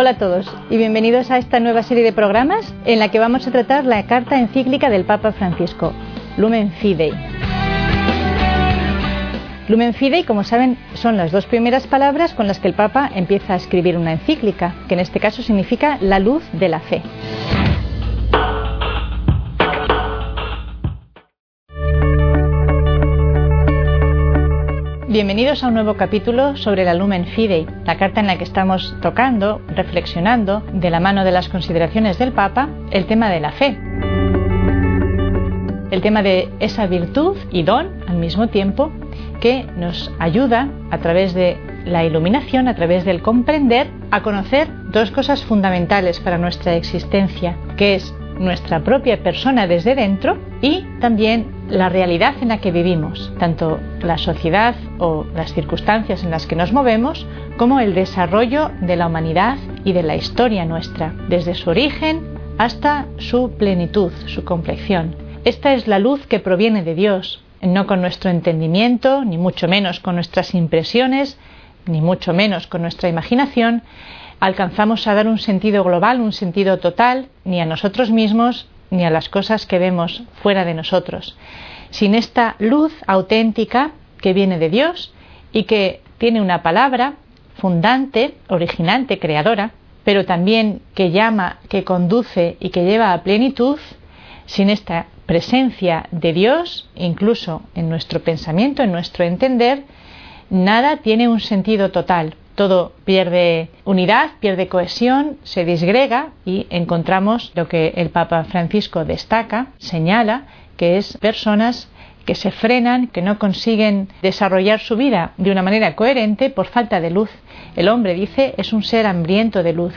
Hola a todos y bienvenidos a esta nueva serie de programas en la que vamos a tratar la carta encíclica del Papa Francisco, Lumen Fidei. Lumen Fidei, como saben, son las dos primeras palabras con las que el Papa empieza a escribir una encíclica, que en este caso significa la luz de la fe. Bienvenidos a un nuevo capítulo sobre la Lumen Fidei, la carta en la que estamos tocando, reflexionando, de la mano de las consideraciones del Papa, el tema de la fe. El tema de esa virtud y don al mismo tiempo que nos ayuda a través de la iluminación, a través del comprender, a conocer dos cosas fundamentales para nuestra existencia, que es nuestra propia persona desde dentro y también la realidad en la que vivimos, tanto la sociedad o las circunstancias en las que nos movemos, como el desarrollo de la humanidad y de la historia nuestra, desde su origen hasta su plenitud, su complexión. Esta es la luz que proviene de Dios, no con nuestro entendimiento, ni mucho menos con nuestras impresiones, ni mucho menos con nuestra imaginación, alcanzamos a dar un sentido global, un sentido total, ni a nosotros mismos, ni a las cosas que vemos fuera de nosotros. Sin esta luz auténtica que viene de Dios y que tiene una palabra fundante, originante, creadora, pero también que llama, que conduce y que lleva a plenitud, sin esta presencia de Dios, incluso en nuestro pensamiento, en nuestro entender, nada tiene un sentido total todo pierde unidad, pierde cohesión, se disgrega y encontramos lo que el Papa Francisco destaca, señala, que es personas que se frenan, que no consiguen desarrollar su vida de una manera coherente por falta de luz. El hombre, dice, es un ser hambriento de luz.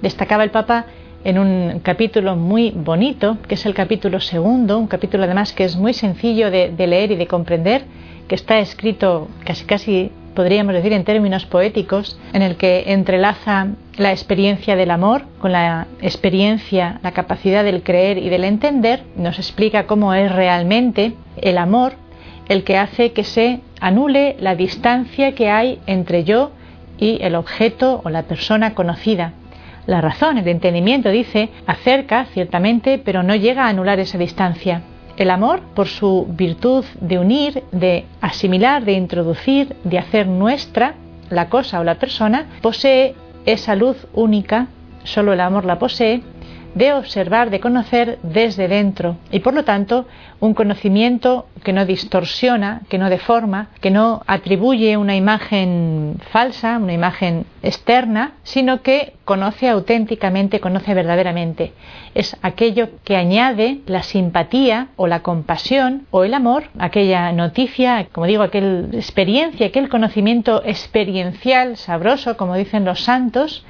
Destacaba el Papa en un capítulo muy bonito, que es el capítulo segundo, un capítulo además que es muy sencillo de, de leer y de comprender, que está escrito casi casi podríamos decir en términos poéticos, en el que entrelaza la experiencia del amor con la experiencia, la capacidad del creer y del entender, nos explica cómo es realmente el amor el que hace que se anule la distancia que hay entre yo y el objeto o la persona conocida. La razón, el entendimiento, dice, acerca, ciertamente, pero no llega a anular esa distancia. El amor, por su virtud de unir, de asimilar, de introducir, de hacer nuestra la cosa o la persona, posee esa luz única, solo el amor la posee, de observar, de conocer desde dentro y por lo tanto un conocimiento que no distorsiona, que no deforma, que no atribuye una imagen falsa, una imagen externa, sino que conoce auténticamente, conoce verdaderamente. Es aquello que añade la simpatía o la compasión o el amor, aquella noticia, como digo, aquella experiencia, aquel conocimiento experiencial, sabroso, como dicen los santos,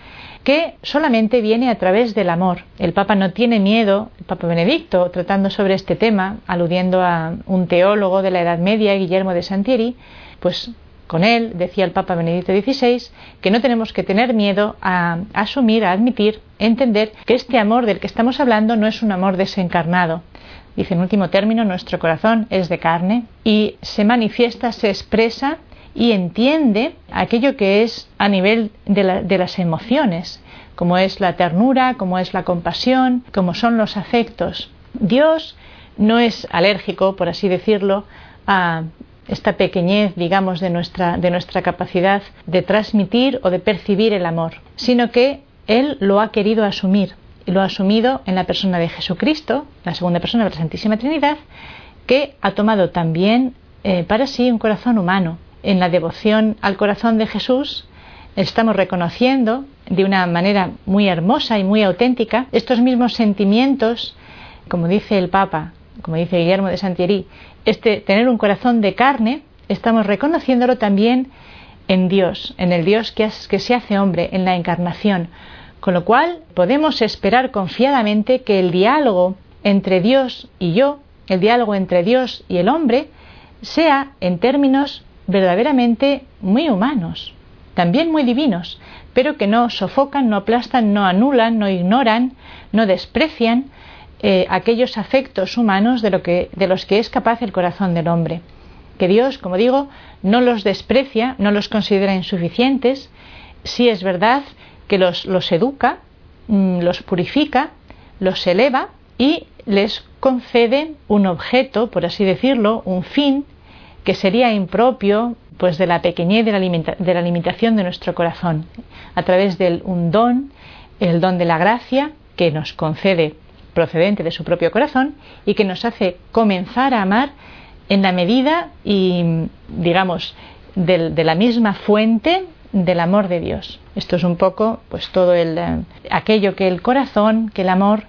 que solamente viene a través del amor. El Papa no tiene miedo, el Papa Benedicto, tratando sobre este tema, aludiendo a un teólogo de la Edad Media, Guillermo de Santieri, pues con él decía el Papa Benedicto XVI que no tenemos que tener miedo a asumir, a admitir, entender que este amor del que estamos hablando no es un amor desencarnado. Dice en último término, nuestro corazón es de carne y se manifiesta, se expresa y entiende aquello que es a nivel de, las emociones, como es la ternura, como es la compasión, como son los afectos. Dios no es alérgico, por así decirlo, a esta pequeñez, digamos, de nuestra, de nuestra capacidad de transmitir o de percibir el amor, sino que Él lo ha querido asumir y lo ha asumido en la persona de Jesucristo, la segunda persona de la Santísima Trinidad, que ha tomado también eh, para sí un corazón humano, en la devoción al corazón de Jesús estamos reconociendo de una manera muy hermosa y muy auténtica estos mismos sentimientos, como dice el Papa, como dice Guillermo de Santieri, este tener un corazón de carne, estamos reconociéndolo también en Dios, en el Dios que, que se hace hombre, en la encarnación. Con lo cual podemos esperar confiadamente que el diálogo entre Dios y yo, el diálogo entre Dios y el hombre, sea en términos verdaderamente muy humanos, también muy divinos, pero que no sofocan, no aplastan, no anulan, no ignoran, no desprecian eh, aquellos afectos humanos de, lo que, de los que es capaz el corazón del hombre. Que Dios, como digo, no los desprecia, no los considera insuficientes. Sí es verdad que los, los educa, mm, los purifica, los eleva y les concede un objeto, por así decirlo, un fin que sería impropio pues de la pequeñez de la, de la limitación de nuestro corazón, a través de un don, el don de la gracia, que nos concede procedente de su propio corazón y que nos hace comenzar a amar en la medida y, digamos, de, la misma fuente del amor de Dios. Esto es un poco, pues, todo el, eh, aquello que el corazón, que el amor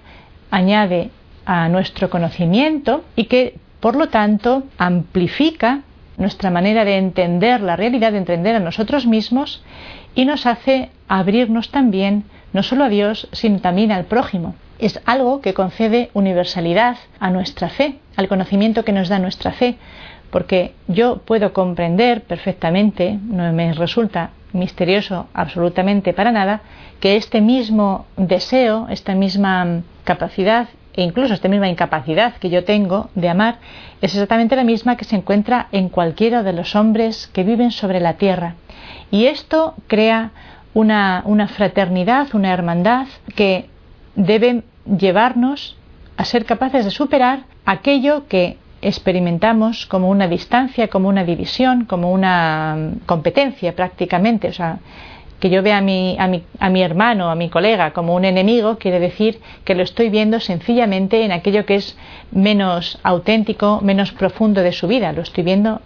añade a nuestro conocimiento y que, por lo tanto, amplifica nuestra manera de entender la realidad, de entender a nosotros mismos y nos hace abrirnos también no solo a Dios, sino también al prójimo. Es algo que concede universalidad a nuestra fe, al conocimiento que nos da nuestra fe, porque yo puedo comprender perfectamente, no me resulta misterioso absolutamente para nada, que este mismo deseo, esta misma capacidad e incluso esta misma incapacidad que yo tengo de amar es exactamente la misma que se encuentra en cualquiera de los hombres que viven sobre la tierra. Y esto crea una, fraternidad, una hermandad que debe llevarnos a ser capaces de superar aquello que experimentamos como una distancia, como una división, como una mm, competencia prácticamente. O que yo vea a mi, a, mi, a mi hermano, a mi colega como un enemigo, quiere decir que lo estoy viendo sencillamente en aquello que es menos auténtico, menos profundo de su vida. Lo estoy viendo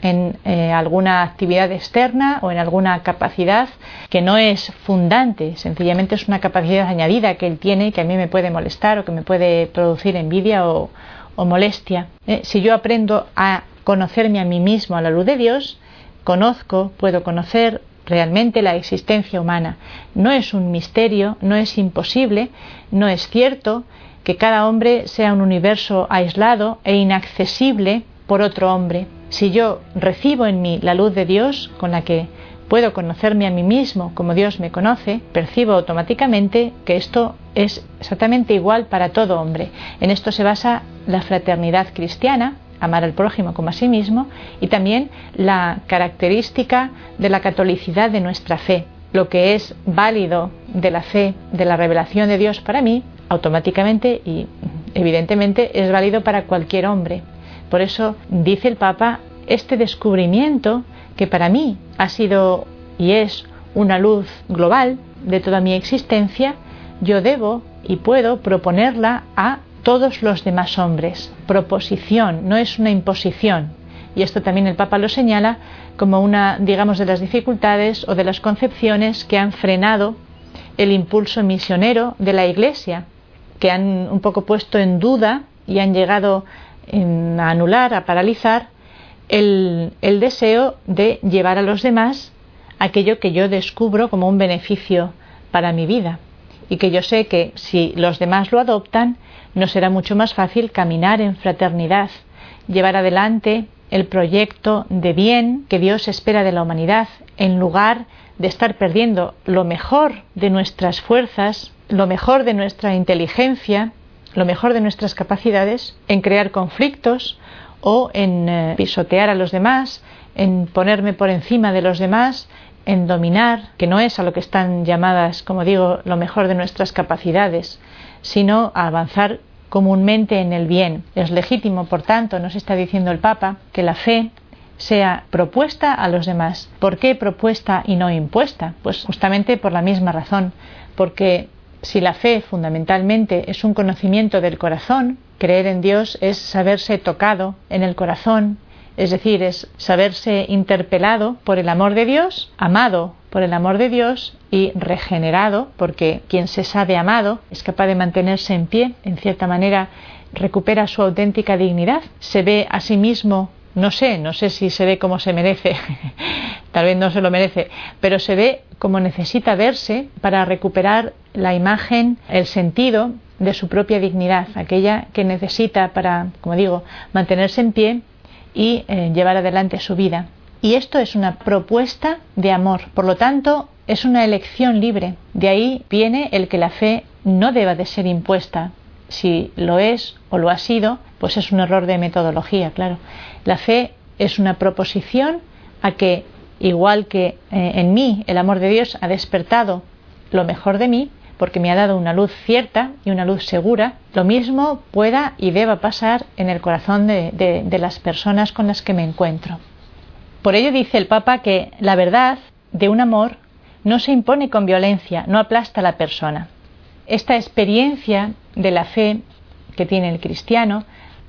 en eh, alguna actividad externa o en alguna capacidad que no es fundante, sencillamente es una capacidad añadida que él tiene que a mí me puede molestar o que me puede producir envidia o, molestia. Eh, si yo aprendo a conocerme a mí mismo a la luz de Dios, conozco, puedo conocer realmente la existencia humana. No es un misterio, no es imposible, no es cierto que cada hombre sea un universo aislado e inaccesible por otro hombre. Si yo recibo en mí la luz de Dios con la que puedo conocerme a mí mismo como Dios me conoce, percibo automáticamente que esto es exactamente igual para todo hombre. En esto se basa la fraternidad cristiana, amar al prójimo como a sí mismo, y también la característica de la catolicidad de nuestra fe. Lo que es válido de la fe, de la revelación de Dios para mí, automáticamente y evidentemente es válido para cualquier hombre. Por eso dice el Papa, este descubrimiento que para mí ha sido y es una luz global de toda mi existencia, yo debo y puedo proponerla a todos los demás hombres. Proposición, no es una imposición. Y esto también el Papa lo señala como una, digamos, de las dificultades o de las concepciones que han frenado el impulso misionero de la Iglesia, que han un poco puesto en duda y han llegado a anular, a paralizar el, deseo de llevar a los demás aquello que yo descubro como un beneficio para mi vida y que yo sé que si los demás lo adoptan, no será mucho más fácil caminar en fraternidad, llevar adelante el proyecto de bien que Dios espera de la humanidad, en lugar de estar perdiendo lo mejor de nuestras fuerzas, lo mejor de nuestra inteligencia, lo mejor de nuestras capacidades en crear conflictos o en eh, pisotear a los demás, en ponerme por encima de los demás, en dominar, que no es a lo que están llamadas, como digo, lo mejor de nuestras capacidades, sino a avanzar comúnmente en el bien. Es legítimo, por tanto, nos está diciendo el Papa, que la fe sea propuesta a los demás. ¿Por qué propuesta y no impuesta? Pues justamente por la misma razón, porque si la fe fundamentalmente es un conocimiento del corazón, creer en Dios es saberse tocado en el corazón, es decir, es saberse interpelado por el amor de Dios, amado por el amor de Dios y regenerado, porque quien se sabe amado es capaz de mantenerse en pie, en cierta manera recupera su auténtica dignidad, se ve a sí mismo, no sé, no sé si se ve como se merece, tal vez no se lo merece, pero se ve como necesita verse para recuperar la imagen, el sentido de su propia dignidad, aquella que necesita para, como digo, mantenerse en pie y eh, llevar adelante su vida. Y esto es una propuesta de amor. Por lo tanto, es una elección libre. De ahí viene el que la fe no deba de ser impuesta. Si lo es o lo ha sido, pues es un error de metodología, claro. La fe es una proposición a que, igual que eh, en mí el amor de Dios ha despertado lo mejor de mí, porque me ha dado una luz cierta y una luz segura, lo mismo pueda y deba pasar en el corazón de, de las personas con las que me encuentro. Por ello dice el Papa que la verdad de un amor no se impone con violencia, no aplasta a la persona. Esta experiencia de la fe que tiene el cristiano,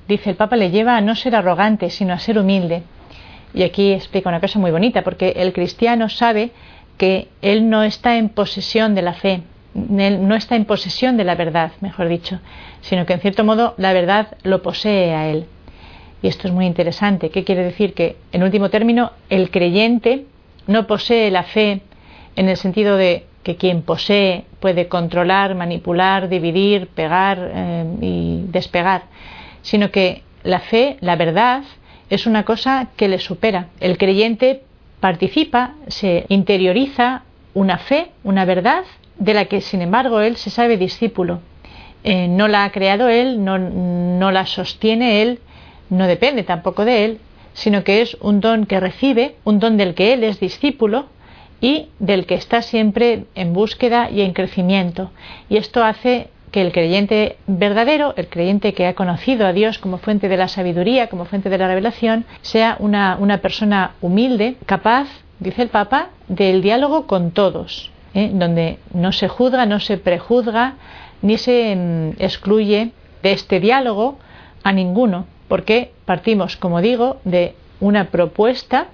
dice el Papa, le lleva a no ser arrogante, sino a ser humilde. Y aquí explica una cosa muy bonita, porque el cristiano sabe que él no está en posesión de la fe, él no está en posesión de la verdad, mejor dicho, sino que en cierto modo la verdad lo posee a él. Y esto es muy interesante. ¿Qué quiere decir? Que, en último término, el creyente no posee la fe en el sentido de que quien posee puede controlar, manipular, dividir, pegar eh, y despegar, sino que la fe, la verdad, es una cosa que le supera. El creyente participa, se interioriza una fe, una verdad, de la que sin embargo él se sabe discípulo. Eh, no la ha creado él, no, no la sostiene él, no depende tampoco de él, sino que es un don que recibe, un don del que él es discípulo, y del que está siempre en búsqueda y en crecimiento. Y esto hace que el creyente verdadero, el creyente que ha conocido a Dios como fuente de la sabiduría, como fuente de la revelación, sea una, persona humilde, capaz, dice el Papa, del diálogo con todos, ¿eh? donde no se juzga, no se prejuzga, ni se mm, excluye de este diálogo a ninguno, porque partimos, como digo, de una propuesta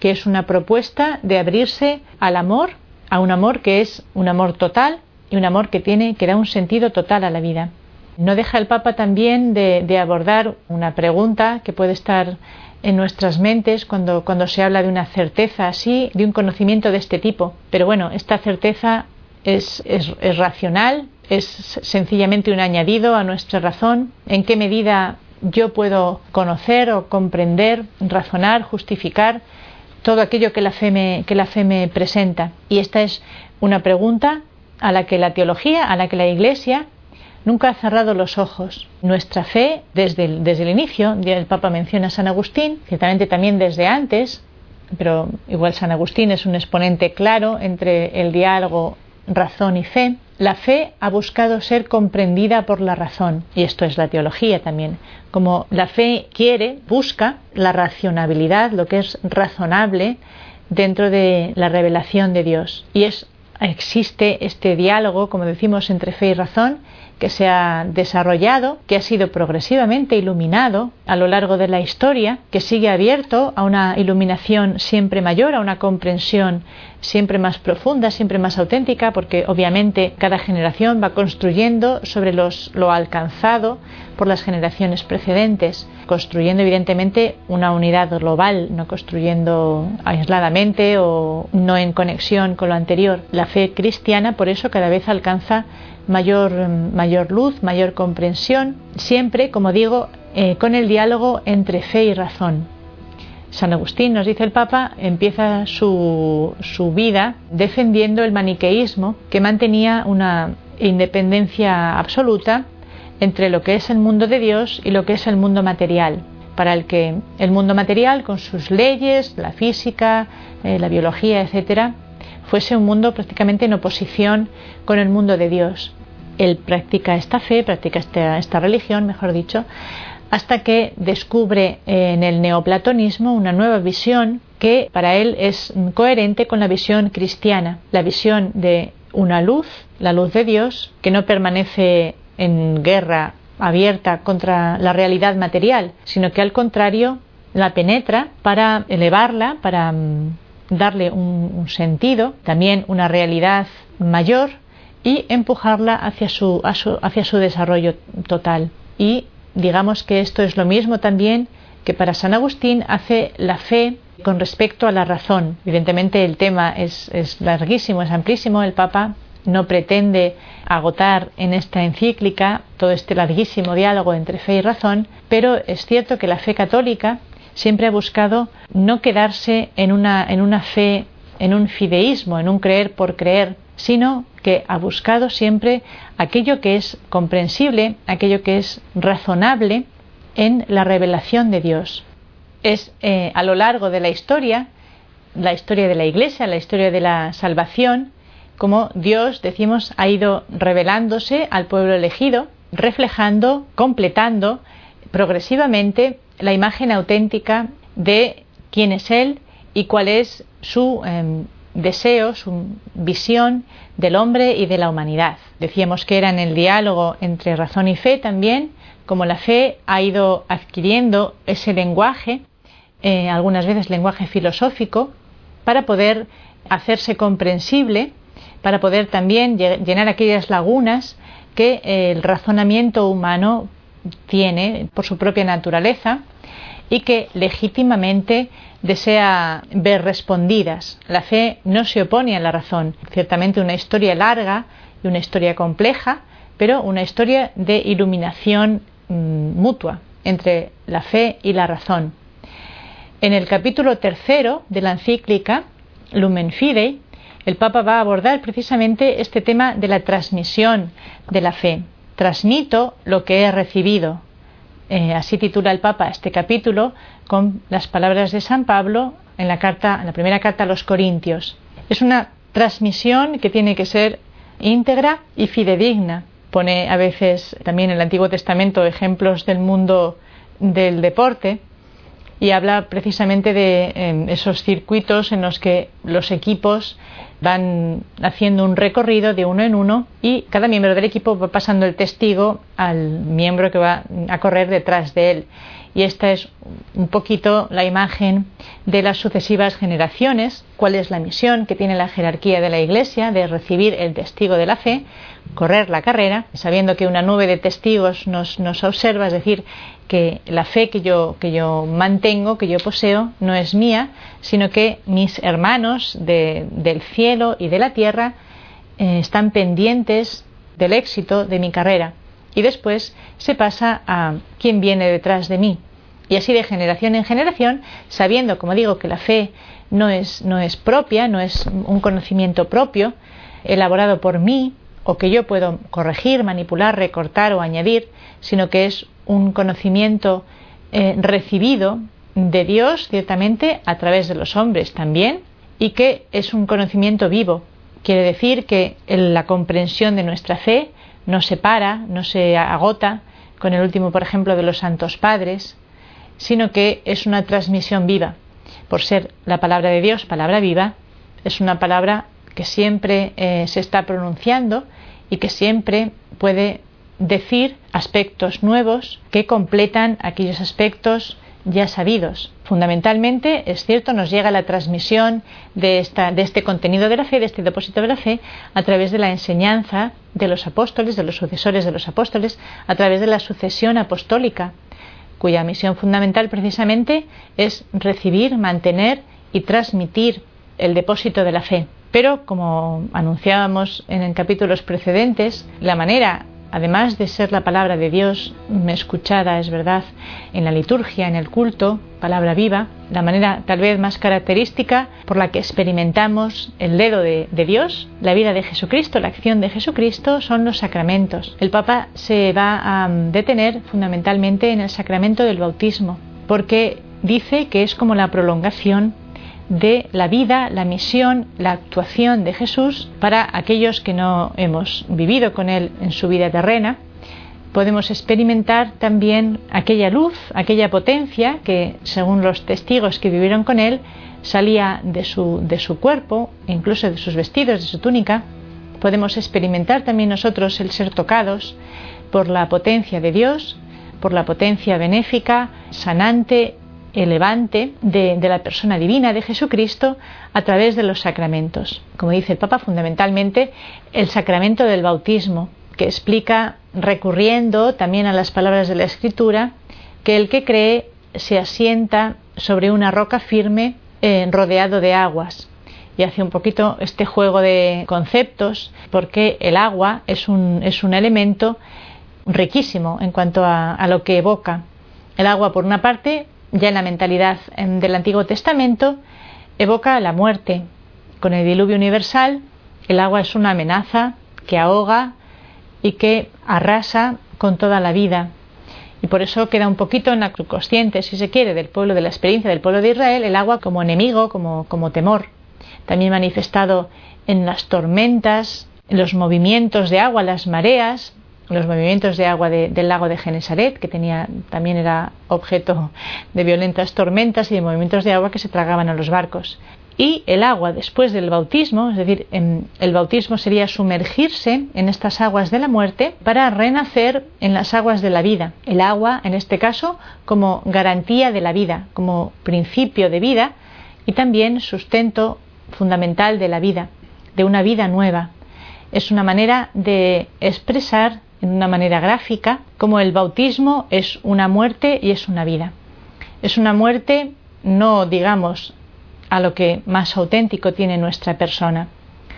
que es una propuesta de abrirse al amor, a un amor que es un amor total y un amor que tiene, que da un sentido total a la vida. No deja el Papa también de, abordar una pregunta que puede estar en nuestras mentes cuando, cuando se habla de una certeza así, de un conocimiento de este tipo. Pero bueno, esta certeza es, es, es racional, es sencillamente un añadido a nuestra razón. ¿En qué medida yo puedo conocer o comprender, razonar, justificar todo aquello que la, fe me, que la fe me presenta. Y esta es una pregunta a la que la teología, a la que la Iglesia nunca ha cerrado los ojos. Nuestra fe, desde el, desde el inicio, el Papa menciona a San Agustín, ciertamente también desde antes, pero igual San Agustín es un exponente claro entre el diálogo razón y fe, la fe ha buscado ser comprendida por la razón, y esto es la teología también. Como la fe quiere, busca la racionabilidad, lo que es razonable dentro de la revelación de Dios. Y es, existe este diálogo, como decimos, entre fe y razón, que se ha desarrollado, que ha sido progresivamente iluminado a lo largo de la historia, que sigue abierto a una iluminación siempre mayor, a una comprensión siempre más profunda, siempre más auténtica, porque obviamente cada generación va construyendo sobre los, lo alcanzado por las generaciones precedentes, construyendo evidentemente una unidad global, no construyendo aisladamente o no en conexión con lo anterior. La fe cristiana por eso cada vez alcanza mayor, mayor luz, mayor comprensión, siempre, como digo, eh, con el diálogo entre fe y razón. San Agustín, nos dice el Papa, empieza su, su vida defendiendo el maniqueísmo que mantenía una independencia absoluta entre lo que es el mundo de Dios y lo que es el mundo material, para el que el mundo material, con sus leyes, la física, eh, la biología, etcétera, fuese un mundo prácticamente en oposición con el mundo de Dios. Él practica esta fe, practica esta, religión, mejor dicho, hasta que descubre en el neoplatonismo una nueva visión que para él es coherente con la visión cristiana, la visión de una luz, la luz de Dios, que no permanece en guerra abierta contra la realidad material, sino que al contrario la penetra para elevarla, para mm, darle un, sentido, también una realidad mayor y empujarla hacia su, hacia su desarrollo total. Y digamos que esto es lo mismo también que para San Agustín hace la fe con respecto a la razón. Evidentemente el tema es, es larguísimo, es amplísimo. El Papa no pretende agotar en esta encíclica todo este larguísimo diálogo entre fe y razón, pero es cierto que la fe católica siempre ha buscado no quedarse en una, en una fe, en un fideísmo, en un creer por creer, sino que ha buscado siempre aquello que es comprensible, aquello que es razonable en la revelación de Dios. Es eh, a lo largo de la historia, la historia de la Iglesia, la historia de la salvación, como Dios, decimos, ha ido revelándose al pueblo elegido, reflejando, completando progresivamente la imagen auténtica de quién es Él y cuál es su em, deseo, su visión del hombre y de la humanidad. Decíamos que era en el diálogo entre razón y fe también, como la fe ha ido adquiriendo ese lenguaje, eh, algunas veces lenguaje filosófico, para poder hacerse comprensible, para poder también llenar aquellas lagunas que el razonamiento humano tiene por su propia naturaleza y que legítimamente desea ver respondidas. La fe no se opone a la razón. Ciertamente una historia larga y una historia compleja, pero una historia de iluminación mm, mutua entre la fe y la razón. En el capítulo tercero de la encíclica Lumen Fidei, el Papa va a abordar precisamente este tema de la transmisión de la fe. Transmito lo que he recibido, eh, así titula el Papa este capítulo con las palabras de San Pablo en la, carta, en la primera carta a los Corintios. Es una transmisión que tiene que ser íntegra y fidedigna. Pone a veces también en el Antiguo Testamento ejemplos del mundo del deporte y habla precisamente de em, esos circuitos en los que los equipos van haciendo un recorrido de uno en uno y cada miembro del equipo va pasando el testigo al miembro que va a correr detrás de él. Y esta es un poquito la imagen de las sucesivas generaciones, cuál es la misión que tiene la jerarquía de la Iglesia de recibir el testigo de la fe, correr la carrera, sabiendo que una nube de testigos nos, nos observa, es decir, que la fe que yo, que yo mantengo, que yo poseo, no es mía, sino que mis hermanos del cielo y de la tierra eh, están pendientes del éxito de mi carrera. Y después se pasa a quién viene detrás de mí. Y así de generación en generación, sabiendo, como digo, que la fe no es, no es propia, no es un conocimiento propio, elaborado por mí, o que yo puedo corregir, manipular, recortar o añadir, sino que es un conocimiento eh, recibido de Dios ciertamente a través de los hombres también y que es un conocimiento vivo. Quiere decir que la comprensión de nuestra fe no se para, no se agota con el último, por ejemplo, de los santos padres, sino que es una transmisión viva. Por ser la palabra de Dios, palabra viva, es una palabra que siempre eh, se está pronunciando y que siempre puede decir aspectos nuevos que completan aquellos aspectos ya sabidos. Fundamentalmente, es cierto, nos llega la transmisión de, esta, de este contenido de la fe, de este depósito de la fe, a través de la enseñanza de los apóstoles, de los sucesores de los apóstoles, a través de la sucesión apostólica, cuya misión fundamental precisamente es recibir, mantener y transmitir el depósito de la fe. Pero, como anunciábamos en capítulos precedentes, la manera además de ser la palabra de Dios escuchada, es verdad, en la liturgia, en el culto, palabra viva, la manera tal vez más característica por la que experimentamos el dedo de, Dios, la vida de Jesucristo, la acción de Jesucristo, son los sacramentos. El Papa se va a detener fundamentalmente en el sacramento del bautismo, porque dice que es como la prolongación de la vida, la misión, la actuación de Jesús para aquellos que no hemos vivido con Él en su vida terrena. Podemos experimentar también aquella luz, aquella potencia que, según los testigos que vivieron con Él, salía de su, de su cuerpo, incluso de sus vestidos, de su túnica. Podemos experimentar también nosotros el ser tocados por la potencia de Dios, por la potencia benéfica, sanante elevante de, la persona divina de Jesucristo a través de los sacramentos. Como dice el Papa, fundamentalmente el sacramento del bautismo, que explica, recurriendo también a las palabras de la Escritura, que el que cree se asienta sobre una roca firme eh, rodeado de aguas. Y hace un poquito este juego de conceptos, porque el agua es un, es un elemento riquísimo en cuanto a lo que evoca. El agua, por una parte, ya en la mentalidad del Antiguo Testamento, evoca la muerte. Con el diluvio universal, el agua es una amenaza que ahoga y que arrasa con toda la vida. Y por eso queda un poquito en la consciente, si se quiere, del pueblo, de la experiencia del pueblo de Israel, el agua como enemigo, como, como temor. También manifestado en las tormentas, en los movimientos de agua, las mareas, los movimientos de agua del lago de Genesaret, que tenía, también era objeto de violentas tormentas y de movimientos de agua que se tragaban a los barcos. Y el agua después del bautismo, es decir, el bautismo sería sumergirse en estas aguas de la muerte para renacer en las aguas de la vida. El agua, en este caso, como garantía de la vida, como principio de vida y también sustento fundamental de la vida, de una vida nueva. Es una manera de expresar en una manera gráfica como el bautismo es una muerte y es una vida. Es una muerte no digamos a lo que más auténtico tiene nuestra persona,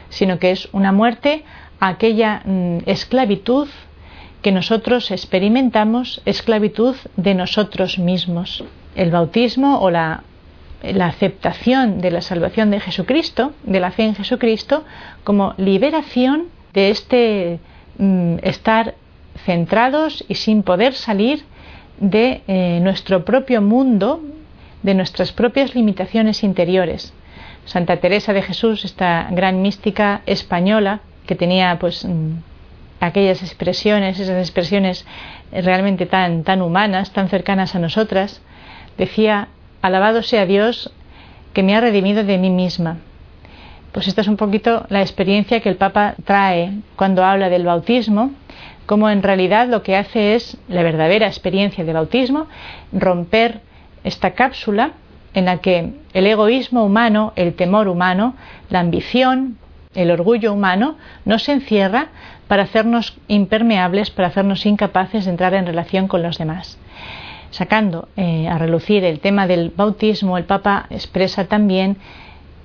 sino que es una muerte a aquella mm, esclavitud que nosotros experimentamos, esclavitud de nosotros mismos. El bautismo o la, la aceptación de la salvación de Jesucristo, de la fe en Jesucristo, como liberación de este Mm, estar centrados y sin poder salir de eh, nuestro propio mundo, de nuestras propias limitaciones interiores. Santa Teresa de Jesús, esta gran mística española que tenía pues mm, aquellas expresiones, esas expresiones realmente tan, tan humanas, tan cercanas a nosotras, decía, alabado sea Dios que me ha redimido de mí misma pues esta es un poquito la experiencia que el Papa trae cuando habla del bautismo, como en realidad lo que hace es la verdadera experiencia de bautismo, romper esta cápsula en la que el egoísmo humano, el temor humano, la ambición, el orgullo humano nos encierra para hacernos impermeables, para hacernos incapaces de entrar en relación con los demás. Sacando eh, a relucir el tema del bautismo, el Papa expresa también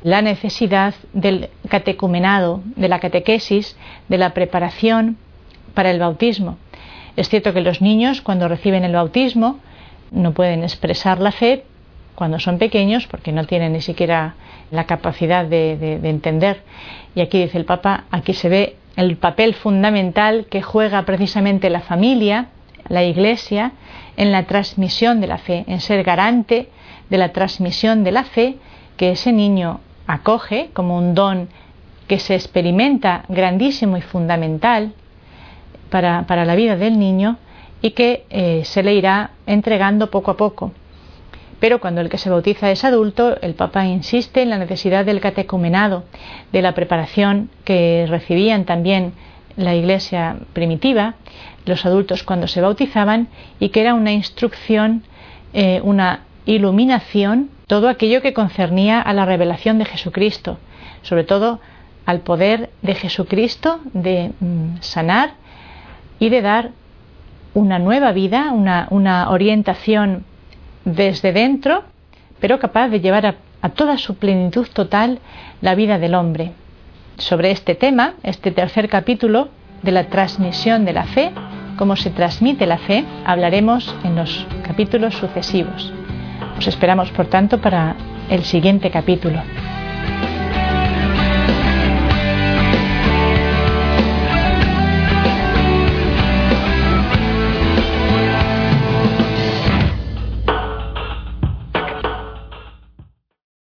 la necesidad del catecumenado, de la catequesis, de la preparación para el bautismo. Es cierto que los niños cuando reciben el bautismo no pueden expresar la fe cuando son pequeños porque no tienen ni siquiera la capacidad de, entender. Y aquí dice el Papa, aquí se ve el papel fundamental que juega precisamente la familia, la Iglesia, en la transmisión de la fe, en ser garante de la transmisión de la fe que ese niño acoge como un don que se experimenta grandísimo y fundamental para, la vida del niño y que eh, se le irá entregando poco a poco. Pero cuando el que se bautiza es adulto, el Papa insiste en la necesidad del catecumenado, de la preparación que recibían también la Iglesia primitiva, los adultos cuando se bautizaban, y que era una instrucción, eh, una iluminación todo aquello que concernía a la revelación de Jesucristo, sobre todo al poder de Jesucristo de mm, sanar y de dar una nueva vida, una, orientación desde dentro, pero capaz de llevar a, a toda su plenitud total la vida del hombre. Sobre este tema, este tercer capítulo de la transmisión de la fe, cómo se transmite la fe, hablaremos en los capítulos sucesivos. Os esperamos, por tanto, para el siguiente capítulo.